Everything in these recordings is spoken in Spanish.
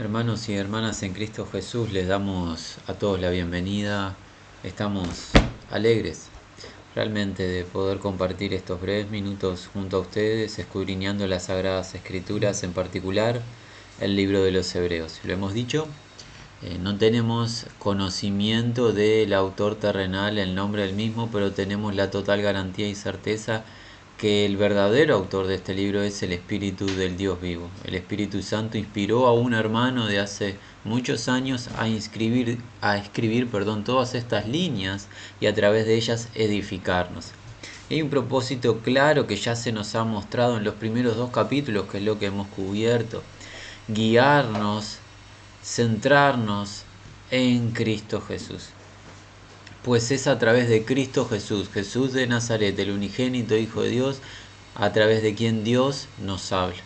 Hermanos y hermanas en Cristo Jesús, les damos a todos la bienvenida. Estamos alegres realmente de poder compartir estos breves minutos junto a ustedes, escudriñando las Sagradas Escrituras, en particular el libro de los Hebreos. Lo hemos dicho, eh, no tenemos conocimiento del autor terrenal, el nombre del mismo, pero tenemos la total garantía y certeza que el verdadero autor de este libro es el Espíritu del Dios vivo. El Espíritu Santo inspiró a un hermano de hace muchos años a, inscribir, a escribir perdón, todas estas líneas y a través de ellas edificarnos. Hay un propósito claro que ya se nos ha mostrado en los primeros dos capítulos, que es lo que hemos cubierto. Guiarnos, centrarnos en Cristo Jesús pues es a través de Cristo Jesús, Jesús de Nazaret, el unigénito Hijo de Dios, a través de quien Dios nos habla.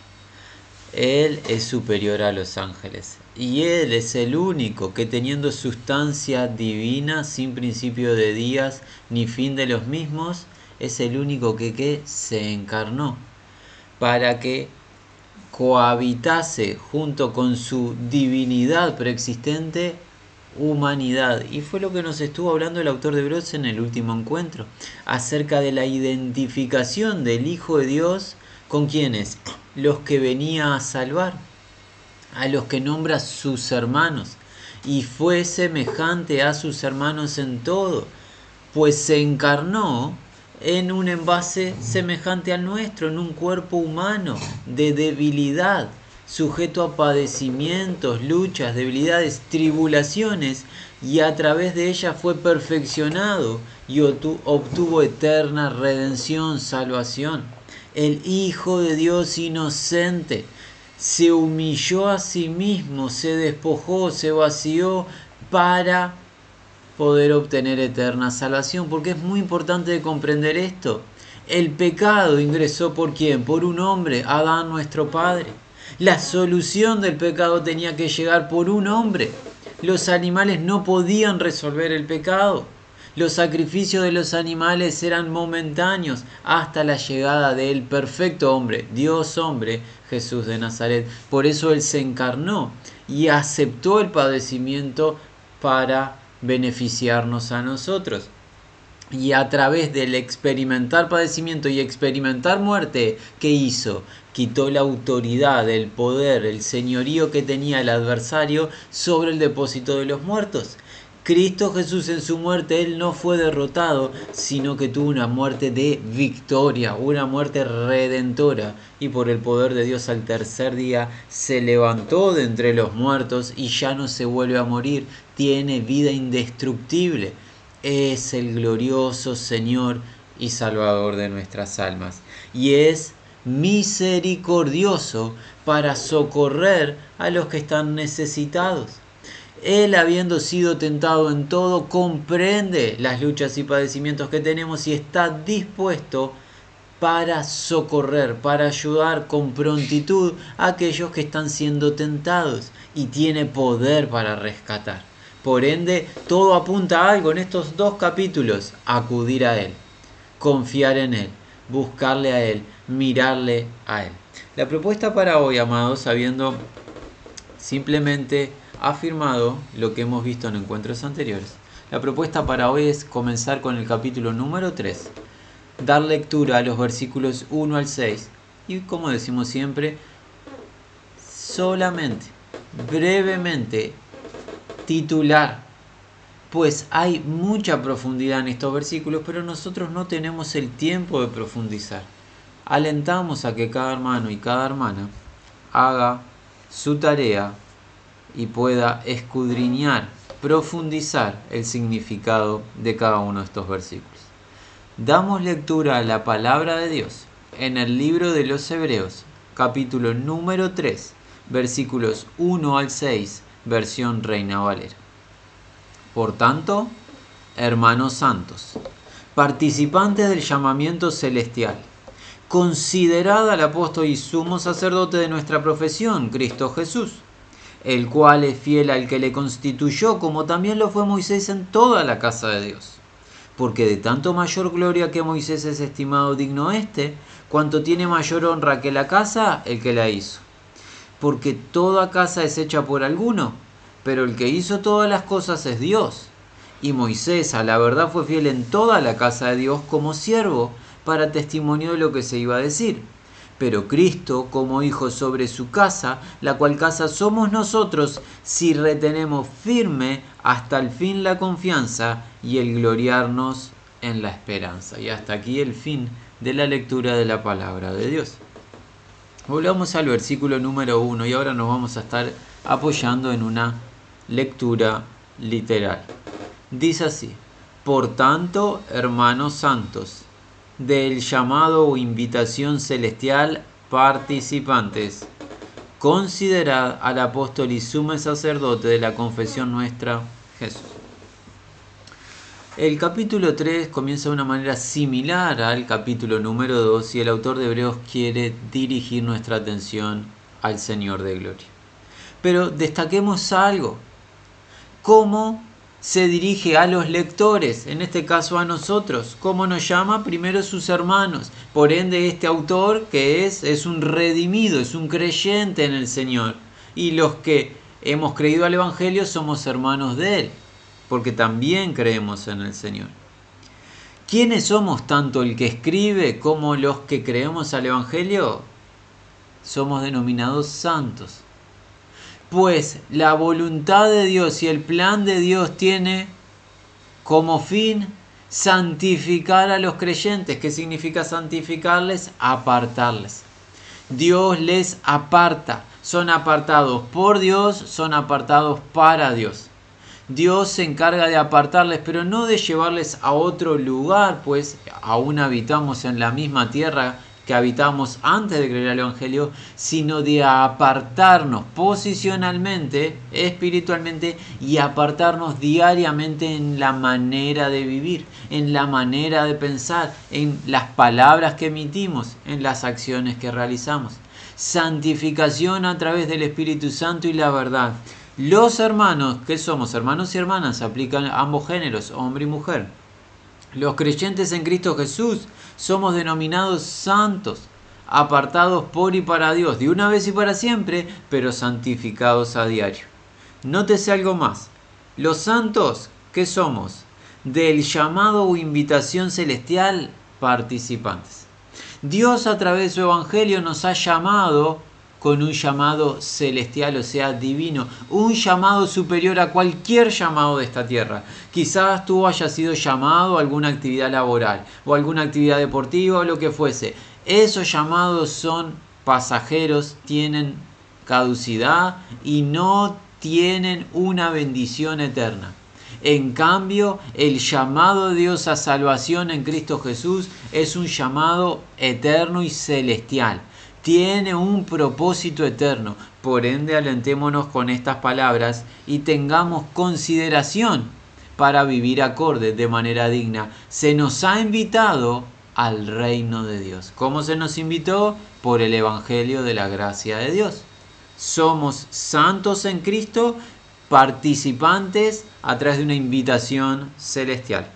Él es superior a los ángeles y Él es el único que teniendo sustancia divina, sin principio de días ni fin de los mismos, es el único que, se encarnó para que cohabitase junto con su divinidad preexistente humanidad. Y fue lo que nos estuvo hablando el autor de Hebreos en el último encuentro, acerca de la identificación del Hijo de Dios con quienes, los que venía a salvar, a los que nombra sus hermanos, y fue semejante a sus hermanos en todo, pues se encarnó en un envase semejante al nuestro, en un cuerpo humano de debilidad sujeto a padecimientos, luchas, debilidades, tribulaciones, y a través de ella fue perfeccionado y obtuvo eterna redención, salvación. El Hijo de Dios inocente se humilló a sí mismo, se despojó, se vació para poder obtener eterna salvación, porque es muy importante comprender esto. El pecado ingresó por quién? Por un hombre, Adán nuestro Padre. La solución del pecado tenía que llegar por un hombre. Los animales no podían resolver el pecado. Los sacrificios de los animales eran momentáneos hasta la llegada del perfecto hombre, Dios hombre, Jesús de Nazaret. Por eso Él se encarnó y aceptó el padecimiento para beneficiarnos a nosotros. Y a través del experimentar padecimiento y experimentar muerte, ¿qué hizo? quitó la autoridad, el poder, el señorío que tenía el adversario sobre el depósito de los muertos. Cristo Jesús en su muerte, Él no fue derrotado, sino que tuvo una muerte de victoria, una muerte redentora. Y por el poder de Dios al tercer día se levantó de entre los muertos y ya no se vuelve a morir, tiene vida indestructible. Es el glorioso Señor y Salvador de nuestras almas. Y es misericordioso para socorrer a los que están necesitados. Él, habiendo sido tentado en todo, comprende las luchas y padecimientos que tenemos y está dispuesto para socorrer, para ayudar con prontitud a aquellos que están siendo tentados y tiene poder para rescatar. Por ende, todo apunta a algo en estos dos capítulos, acudir a Él, confiar en Él, buscarle a Él, mirarle a Él. La propuesta para hoy, amados, habiendo simplemente afirmado lo que hemos visto en encuentros anteriores, la propuesta para hoy es comenzar con el capítulo número 3, dar lectura a los versículos 1 al 6 y, como decimos siempre, solamente, brevemente, titular pues hay mucha profundidad en estos versículos, pero nosotros no tenemos el tiempo de profundizar. Alentamos a que cada hermano y cada hermana haga su tarea y pueda escudriñar, profundizar el significado de cada uno de estos versículos. Damos lectura a la palabra de Dios en el libro de los Hebreos, capítulo número 3, versículos 1 al 6, versión Reina Valera. Por tanto, hermanos santos, participantes del llamamiento celestial, considerad al apóstol y sumo sacerdote de nuestra profesión, Cristo Jesús, el cual es fiel al que le constituyó, como también lo fue Moisés en toda la casa de Dios. Porque de tanto mayor gloria que Moisés es estimado digno este, cuanto tiene mayor honra que la casa, el que la hizo. Porque toda casa es hecha por alguno, pero el que hizo todas las cosas es Dios. Y Moisés a la verdad fue fiel en toda la casa de Dios como siervo, para testimonio de lo que se iba a decir. Pero Cristo como hijo sobre su casa, la cual casa somos nosotros si retenemos firme hasta el fin la confianza y el gloriarnos en la esperanza. Y hasta aquí el fin de la lectura de la palabra de Dios. Volvamos al versículo número 1 y ahora nos vamos a estar apoyando en una lectura literal. Dice así, por tanto, hermanos santos, del llamado o invitación celestial participantes, considerad al apóstol y sumo sacerdote de la confesión nuestra, Jesús. El capítulo 3 comienza de una manera similar al capítulo número 2 y el autor de Hebreos quiere dirigir nuestra atención al Señor de Gloria. Pero destaquemos algo, cómo se dirige a los lectores, en este caso a nosotros. ¿Cómo nos llama? Primero sus hermanos. Por ende, este autor que es, es un redimido, es un creyente en el Señor. Y los que hemos creído al Evangelio somos hermanos de Él, porque también creemos en el Señor. ¿Quiénes somos tanto el que escribe como los que creemos al Evangelio? Somos denominados santos pues la voluntad de Dios y el plan de Dios tiene como fin santificar a los creyentes. ¿Qué significa santificarles? Apartarles. Dios les aparta. Son apartados por Dios, son apartados para Dios. Dios se encarga de apartarles, pero no de llevarles a otro lugar, pues aún habitamos en la misma tierra que habitamos antes de creer al Evangelio, sino de apartarnos posicionalmente, espiritualmente, y apartarnos diariamente en la manera de vivir, en la manera de pensar, en las palabras que emitimos, en las acciones que realizamos. Santificación a través del Espíritu Santo y la verdad. Los hermanos, que somos hermanos y hermanas, aplican ambos géneros, hombre y mujer. Los creyentes en Cristo Jesús somos denominados santos, apartados por y para Dios, de una vez y para siempre, pero santificados a diario. Nótese algo más. Los santos, ¿qué somos? Del llamado o invitación celestial, participantes. Dios a través de su Evangelio nos ha llamado con un llamado celestial, o sea, divino, un llamado superior a cualquier llamado de esta tierra. Quizás tú hayas sido llamado a alguna actividad laboral o alguna actividad deportiva o lo que fuese. Esos llamados son pasajeros, tienen caducidad y no tienen una bendición eterna. En cambio, el llamado de Dios a salvación en Cristo Jesús es un llamado eterno y celestial tiene un propósito eterno. Por ende, alentémonos con estas palabras y tengamos consideración para vivir acorde de manera digna. Se nos ha invitado al reino de Dios. ¿Cómo se nos invitó? Por el Evangelio de la gracia de Dios. Somos santos en Cristo, participantes a través de una invitación celestial.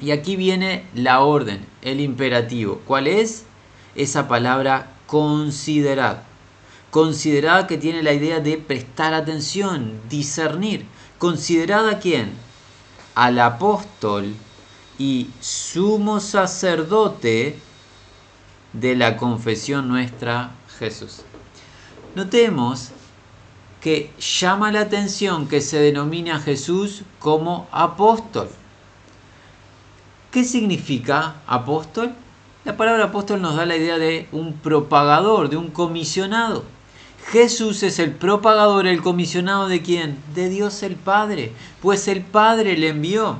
Y aquí viene la orden, el imperativo. ¿Cuál es? Esa palabra considerad. Considerad que tiene la idea de prestar atención, discernir. Considerad a quién? Al apóstol y sumo sacerdote de la confesión nuestra Jesús. Notemos que llama la atención que se denomina a Jesús como apóstol. ¿Qué significa apóstol? La palabra apóstol nos da la idea de un propagador, de un comisionado. Jesús es el propagador, el comisionado de quién? De Dios el Padre, pues el Padre le envió.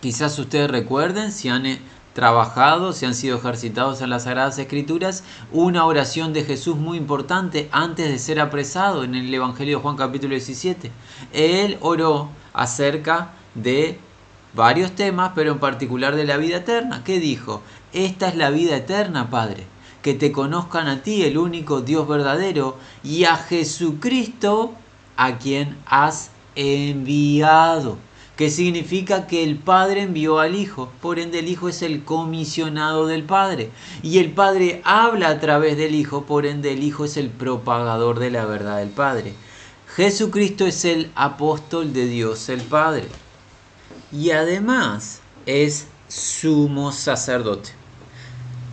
Quizás ustedes recuerden, si han eh, trabajado, si han sido ejercitados en las Sagradas Escrituras, una oración de Jesús muy importante antes de ser apresado en el Evangelio de Juan capítulo 17. Él oró acerca de varios temas, pero en particular de la vida eterna. ¿Qué dijo? Esta es la vida eterna, Padre, que te conozcan a ti, el único Dios verdadero, y a Jesucristo, a quien has enviado. que significa que el Padre envió al Hijo, por ende el Hijo es el comisionado del Padre, y el Padre habla a través del Hijo, por ende el Hijo es el propagador de la verdad del Padre. Jesucristo es el apóstol de Dios el Padre, y además es sumo sacerdote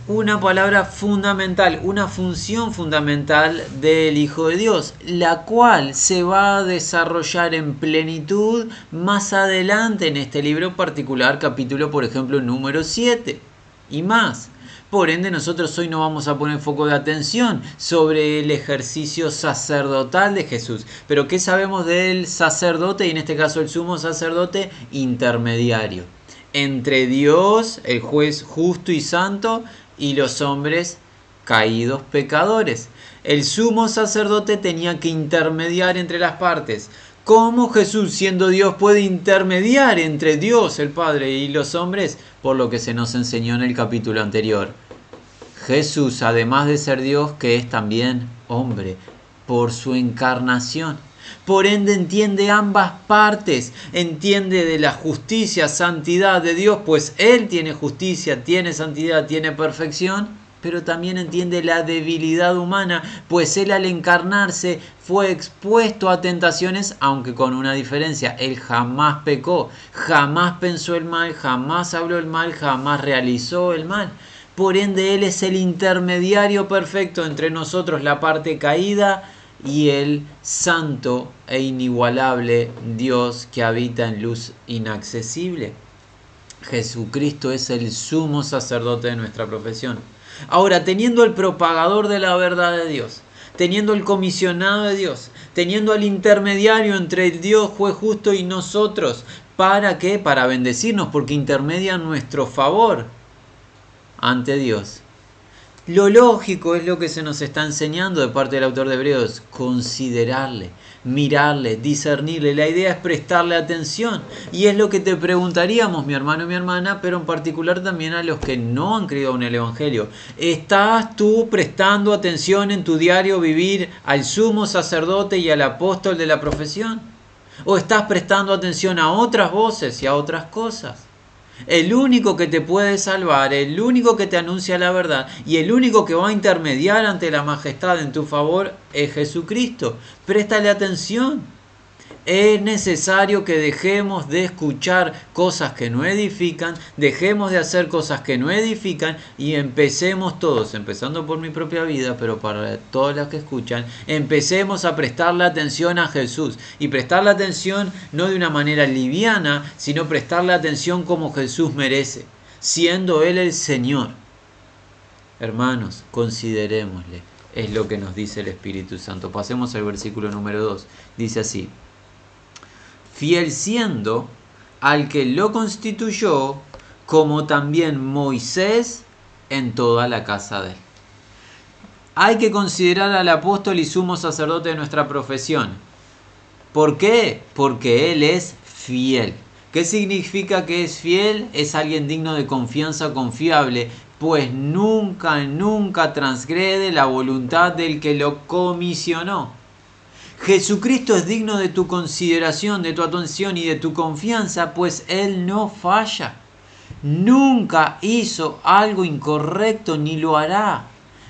una palabra fundamental, una función fundamental del Hijo de Dios, la cual se va a desarrollar en plenitud más adelante en este libro particular, capítulo por ejemplo número 7 y más. Por ende, nosotros hoy no vamos a poner foco de atención sobre el ejercicio sacerdotal de Jesús. Pero ¿qué sabemos del sacerdote y en este caso el sumo sacerdote intermediario? Entre Dios, el juez justo y santo, y los hombres caídos pecadores. El sumo sacerdote tenía que intermediar entre las partes. ¿Cómo Jesús, siendo Dios, puede intermediar entre Dios, el Padre, y los hombres? Por lo que se nos enseñó en el capítulo anterior. Jesús, además de ser Dios, que es también hombre, por su encarnación. Por ende entiende ambas partes, entiende de la justicia, santidad de Dios, pues Él tiene justicia, tiene santidad, tiene perfección, pero también entiende la debilidad humana, pues Él al encarnarse fue expuesto a tentaciones, aunque con una diferencia, Él jamás pecó, jamás pensó el mal, jamás habló el mal, jamás realizó el mal. Por ende, Él es el intermediario perfecto entre nosotros, la parte caída, y el santo e inigualable Dios que habita en luz inaccesible. Jesucristo es el sumo sacerdote de nuestra profesión. Ahora, teniendo el propagador de la verdad de Dios, teniendo el comisionado de Dios, teniendo al intermediario entre el Dios juez justo y nosotros, ¿para qué? Para bendecirnos, porque intermedia nuestro favor ante Dios. Lo lógico es lo que se nos está enseñando de parte del autor de Hebreos, considerarle, mirarle, discernirle. La idea es prestarle atención. Y es lo que te preguntaríamos, mi hermano y mi hermana, pero en particular también a los que no han creído en el Evangelio. ¿Estás tú prestando atención en tu diario vivir al sumo sacerdote y al apóstol de la profesión? ¿O estás prestando atención a otras voces y a otras cosas? El único que te puede salvar, el único que te anuncia la verdad y el único que va a intermediar ante la majestad en tu favor es Jesucristo. Préstale atención. Es necesario que dejemos de escuchar cosas que no edifican, dejemos de hacer cosas que no edifican y empecemos todos, empezando por mi propia vida, pero para todos los que escuchan, empecemos a prestarle atención a Jesús. Y prestarle atención no de una manera liviana, sino prestarle atención como Jesús merece, siendo Él el Señor. Hermanos, considerémosle. Es lo que nos dice el Espíritu Santo. Pasemos al versículo número 2. Dice así fiel siendo al que lo constituyó, como también Moisés en toda la casa de él. Hay que considerar al apóstol y sumo sacerdote de nuestra profesión. ¿Por qué? Porque él es fiel. ¿Qué significa que es fiel? Es alguien digno de confianza, confiable, pues nunca, nunca transgrede la voluntad del que lo comisionó. Jesucristo es digno de tu consideración, de tu atención y de tu confianza, pues Él no falla. Nunca hizo algo incorrecto ni lo hará.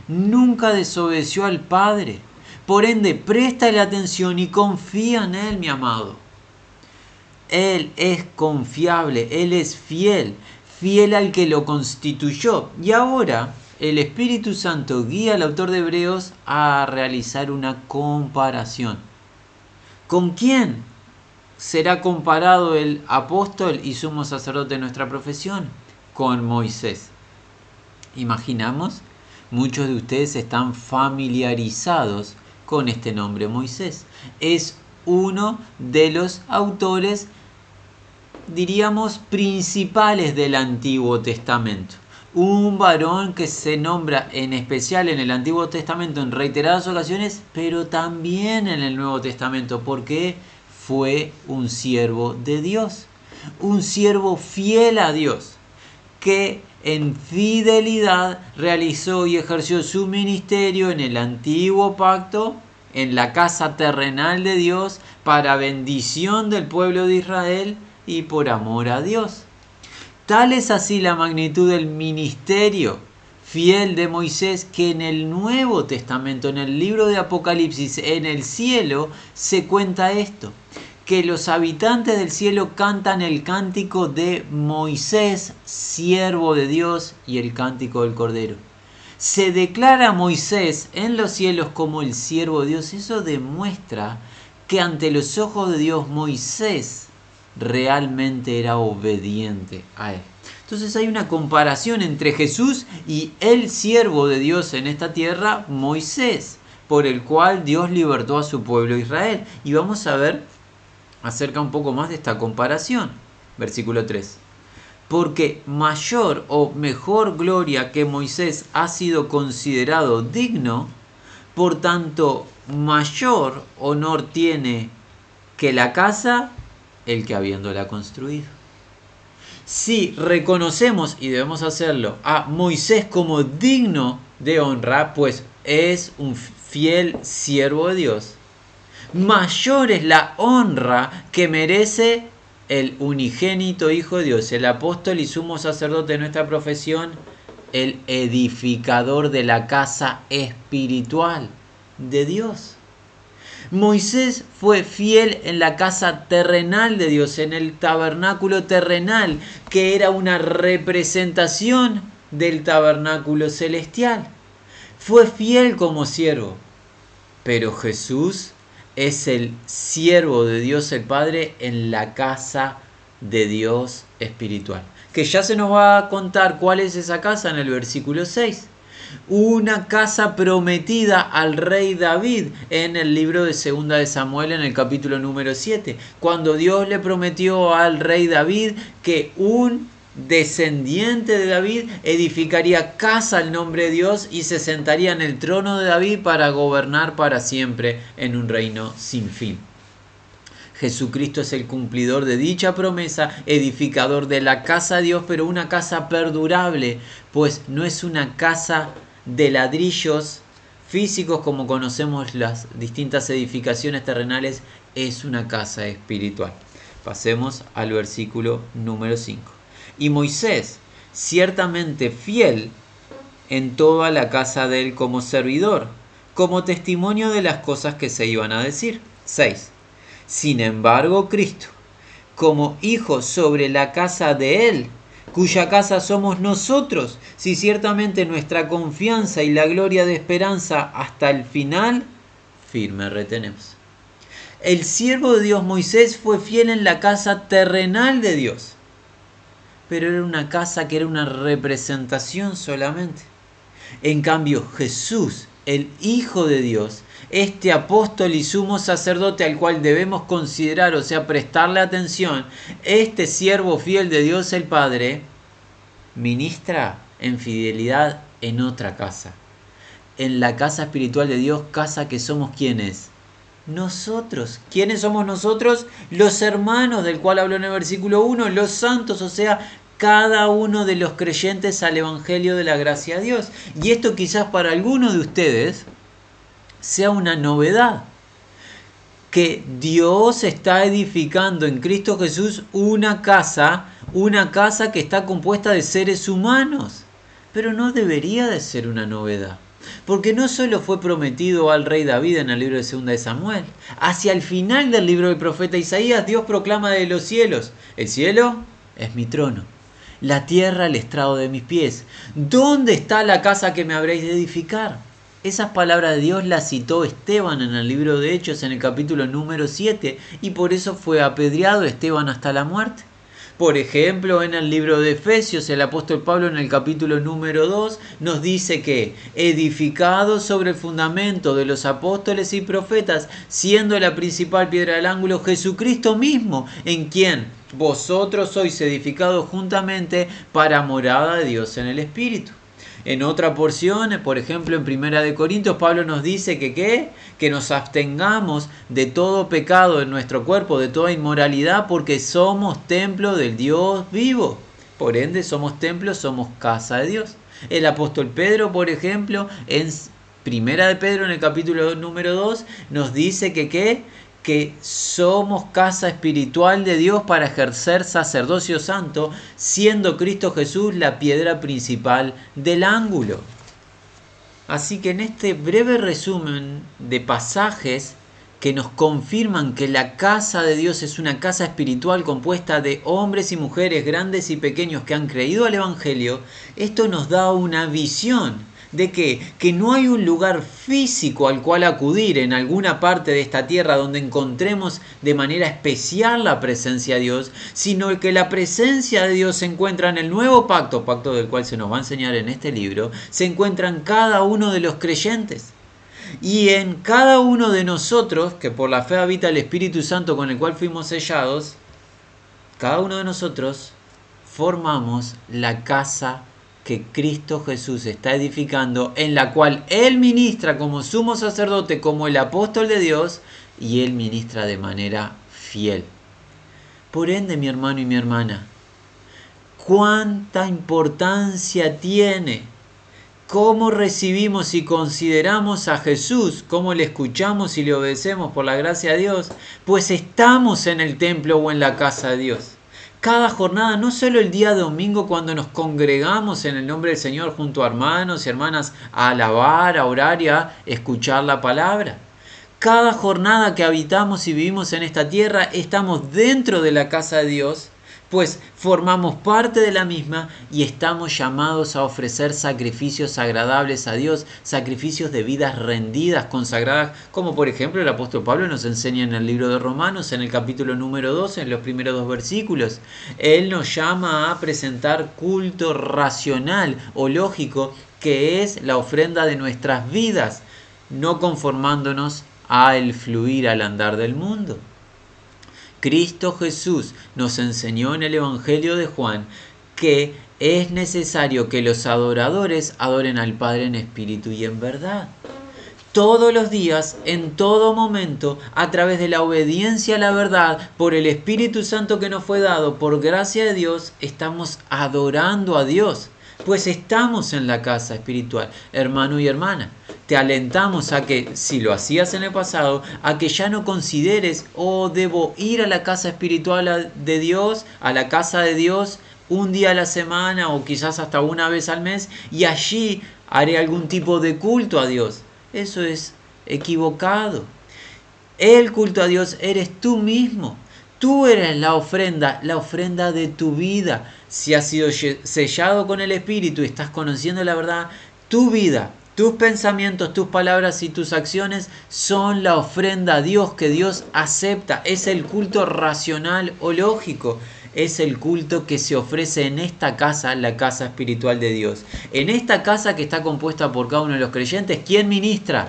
Nunca desobedeció al Padre. Por ende, préstale atención y confía en Él, mi amado. Él es confiable, Él es fiel, fiel al que lo constituyó. Y ahora el Espíritu Santo guía al autor de Hebreos a realizar una comparación. ¿Con quién será comparado el apóstol y sumo sacerdote de nuestra profesión? Con Moisés. Imaginamos, muchos de ustedes están familiarizados con este nombre Moisés. Es uno de los autores, diríamos, principales del Antiguo Testamento un varón que se nombra en especial en el Antiguo Testamento en reiteradas ocasiones, pero también en el Nuevo Testamento, porque fue un siervo de Dios, un siervo fiel a Dios, que en fidelidad realizó y ejerció su ministerio en el antiguo pacto, en la casa terrenal de Dios, para bendición del pueblo de Israel y por amor a Dios. Tal es así la magnitud del ministerio fiel de Moisés que en el Nuevo Testamento, en el libro de Apocalipsis, en el cielo, se cuenta esto, que los habitantes del cielo cantan el cántico de Moisés, siervo de Dios, y el cántico del Cordero. Se declara Moisés en los cielos como el siervo de Dios. Eso demuestra que ante los ojos de Dios Moisés realmente era obediente a él. Entonces hay una comparación entre Jesús y el siervo de Dios en esta tierra, Moisés, por el cual Dios libertó a su pueblo Israel. Y vamos a ver acerca un poco más de esta comparación. Versículo 3. Porque mayor o mejor gloria que Moisés ha sido considerado digno, por tanto mayor honor tiene que la casa el que habiéndola construido si reconocemos, y debemos hacerlo, a Moisés como digno de honra, pues es un fiel siervo de Dios, mayor es la honra que merece el unigénito Hijo de Dios, el apóstol y sumo sacerdote de nuestra profesión, el edificador de la casa espiritual de Dios. Moisés fue fiel en la casa terrenal de Dios, en el tabernáculo terrenal, que era una representación del tabernáculo celestial. Fue fiel como siervo. Pero Jesús es el siervo de Dios el Padre en la casa de Dios espiritual. Que ya se nos va a contar cuál es esa casa en el versículo 6 una casa prometida al rey David en el libro de Segunda de Samuel en el capítulo número 7, cuando Dios le prometió al rey David que un descendiente de David edificaría casa al nombre de Dios y se sentaría en el trono de David para gobernar para siempre en un reino sin fin. Jesucristo es el cumplidor de dicha promesa, edificador de la casa de Dios, pero una casa perdurable, pues no es una casa de ladrillos físicos como conocemos las distintas edificaciones terrenales, es una casa espiritual. Pasemos al versículo número 5. Y Moisés, ciertamente fiel en toda la casa de él como servidor, como testimonio de las cosas que se iban a decir. 6 sin embargo, Cristo, como hijo sobre la casa de Él, cuya casa somos nosotros, si ciertamente nuestra confianza y la gloria de esperanza hasta el final firme retenemos. El siervo de Dios Moisés fue fiel en la casa terrenal de Dios, pero era una casa que era una representación solamente. En cambio, Jesús, el Hijo de Dios, este apóstol y sumo sacerdote al cual debemos considerar, o sea, prestarle atención, este siervo fiel de Dios el Padre, ministra en fidelidad en otra casa, en la casa espiritual de Dios, casa que somos quienes. Nosotros. ¿Quiénes somos nosotros? Los hermanos del cual habló en el versículo 1, los santos, o sea, cada uno de los creyentes al Evangelio de la gracia de Dios. Y esto quizás para algunos de ustedes sea una novedad. Que Dios está edificando en Cristo Jesús una casa, una casa que está compuesta de seres humanos. Pero no debería de ser una novedad. Porque no solo fue prometido al rey David en el libro de Segunda de Samuel, hacia el final del libro del profeta Isaías Dios proclama de los cielos, el cielo es mi trono, la tierra el estrado de mis pies. ¿Dónde está la casa que me habréis de edificar? Esas palabras de Dios las citó Esteban en el libro de Hechos en el capítulo número 7 y por eso fue apedreado Esteban hasta la muerte. Por ejemplo, en el libro de Efesios, el apóstol Pablo en el capítulo número 2 nos dice que, edificado sobre el fundamento de los apóstoles y profetas, siendo la principal piedra del ángulo Jesucristo mismo, en quien vosotros sois edificados juntamente para morada de Dios en el Espíritu. En otra porción, por ejemplo en Primera de Corintios, Pablo nos dice que ¿qué? que nos abstengamos de todo pecado en nuestro cuerpo, de toda inmoralidad, porque somos templo del Dios vivo. Por ende, somos templo, somos casa de Dios. El apóstol Pedro, por ejemplo, en Primera de Pedro, en el capítulo número 2, nos dice que ¿qué? Que somos casa espiritual de Dios para ejercer sacerdocio santo, siendo Cristo Jesús la piedra principal del ángulo. Así que en este breve resumen de pasajes que nos confirman que la casa de Dios es una casa espiritual compuesta de hombres y mujeres grandes y pequeños que han creído al Evangelio, esto nos da una visión de que, no hay un lugar físico al cual acudir en alguna parte de esta tierra donde encontremos de manera especial la presencia de Dios, sino que la presencia de Dios se encuentra en el nuevo pacto, pacto del cual se nos va a enseñar en este libro, se encuentra en cada uno de los creyentes. Y en cada uno de nosotros, que por la fe habita el Espíritu Santo con el cual fuimos sellados, cada uno de nosotros formamos la casa que Cristo Jesús está edificando, en la cual Él ministra como sumo sacerdote, como el apóstol de Dios, y Él ministra de manera fiel. Por ende, mi hermano y mi hermana, cuánta importancia tiene cómo recibimos y consideramos a Jesús, cómo le escuchamos y le obedecemos por la gracia de Dios, pues estamos en el templo o en la casa de Dios. Cada jornada, no solo el día domingo cuando nos congregamos en el nombre del Señor junto a hermanos y hermanas a alabar, a orar y a escuchar la palabra. Cada jornada que habitamos y vivimos en esta tierra, estamos dentro de la casa de Dios pues formamos parte de la misma y estamos llamados a ofrecer sacrificios agradables a Dios, sacrificios de vidas rendidas, consagradas, como por ejemplo el apóstol Pablo nos enseña en el libro de Romanos, en el capítulo número 12, en los primeros dos versículos. Él nos llama a presentar culto racional o lógico, que es la ofrenda de nuestras vidas, no conformándonos al fluir al andar del mundo. Cristo Jesús nos enseñó en el Evangelio de Juan que es necesario que los adoradores adoren al Padre en espíritu y en verdad. Todos los días, en todo momento, a través de la obediencia a la verdad, por el Espíritu Santo que nos fue dado, por gracia de Dios, estamos adorando a Dios, pues estamos en la casa espiritual, hermano y hermana te alentamos a que, si lo hacías en el pasado, a que ya no consideres, oh, debo ir a la casa espiritual de Dios, a la casa de Dios, un día a la semana o quizás hasta una vez al mes, y allí haré algún tipo de culto a Dios. Eso es equivocado. El culto a Dios eres tú mismo. Tú eres la ofrenda, la ofrenda de tu vida. Si has sido sellado con el Espíritu y estás conociendo la verdad, tu vida tus pensamientos, tus palabras y tus acciones son la ofrenda a Dios que Dios acepta. Es el culto racional o lógico. Es el culto que se ofrece en esta casa, la casa espiritual de Dios. En esta casa que está compuesta por cada uno de los creyentes, ¿quién ministra?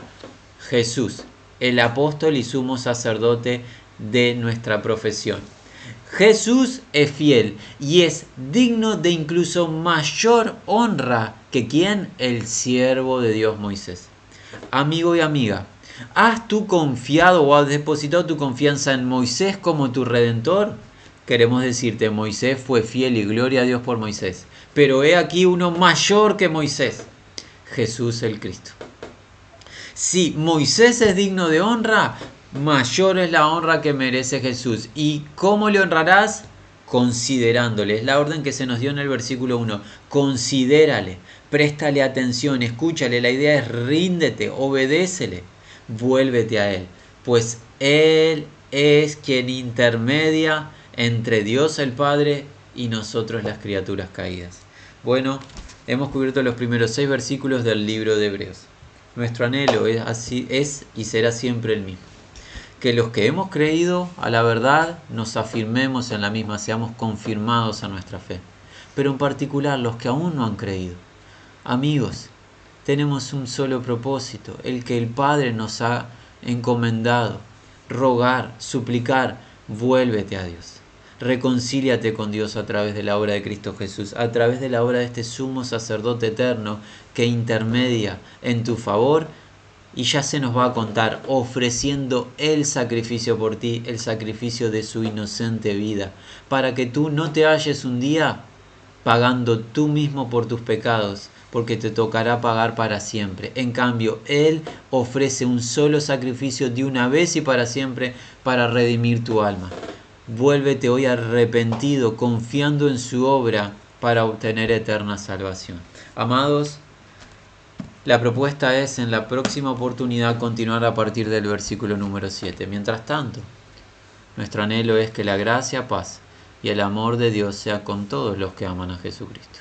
Jesús, el apóstol y sumo sacerdote de nuestra profesión. Jesús es fiel y es digno de incluso mayor honra que quien el siervo de Dios Moisés. Amigo y amiga, ¿has tú confiado o has depositado tu confianza en Moisés como tu redentor? Queremos decirte, Moisés fue fiel y gloria a Dios por Moisés. Pero he aquí uno mayor que Moisés, Jesús el Cristo. Si Moisés es digno de honra, mayor es la honra que merece Jesús. ¿Y cómo le honrarás? Considerándole. Es la orden que se nos dio en el versículo 1. Considérale, préstale atención, escúchale. La idea es ríndete, obedécele, vuélvete a Él. Pues Él es quien intermedia entre Dios el Padre y nosotros las criaturas caídas. Bueno, hemos cubierto los primeros seis versículos del libro de Hebreos. Nuestro anhelo es, así, es y será siempre el mismo que los que hemos creído a la verdad nos afirmemos en la misma, seamos confirmados a nuestra fe. Pero en particular los que aún no han creído. Amigos, tenemos un solo propósito, el que el Padre nos ha encomendado, rogar, suplicar, vuélvete a Dios. Reconcíliate con Dios a través de la obra de Cristo Jesús, a través de la obra de este sumo sacerdote eterno que intermedia en tu favor y ya se nos va a contar ofreciendo el sacrificio por ti, el sacrificio de su inocente vida, para que tú no te halles un día pagando tú mismo por tus pecados, porque te tocará pagar para siempre. En cambio, Él ofrece un solo sacrificio de una vez y para siempre para redimir tu alma. Vuélvete hoy arrepentido, confiando en su obra para obtener eterna salvación. Amados, la propuesta es en la próxima oportunidad continuar a partir del versículo número 7. Mientras tanto, nuestro anhelo es que la gracia, paz y el amor de Dios sea con todos los que aman a Jesucristo.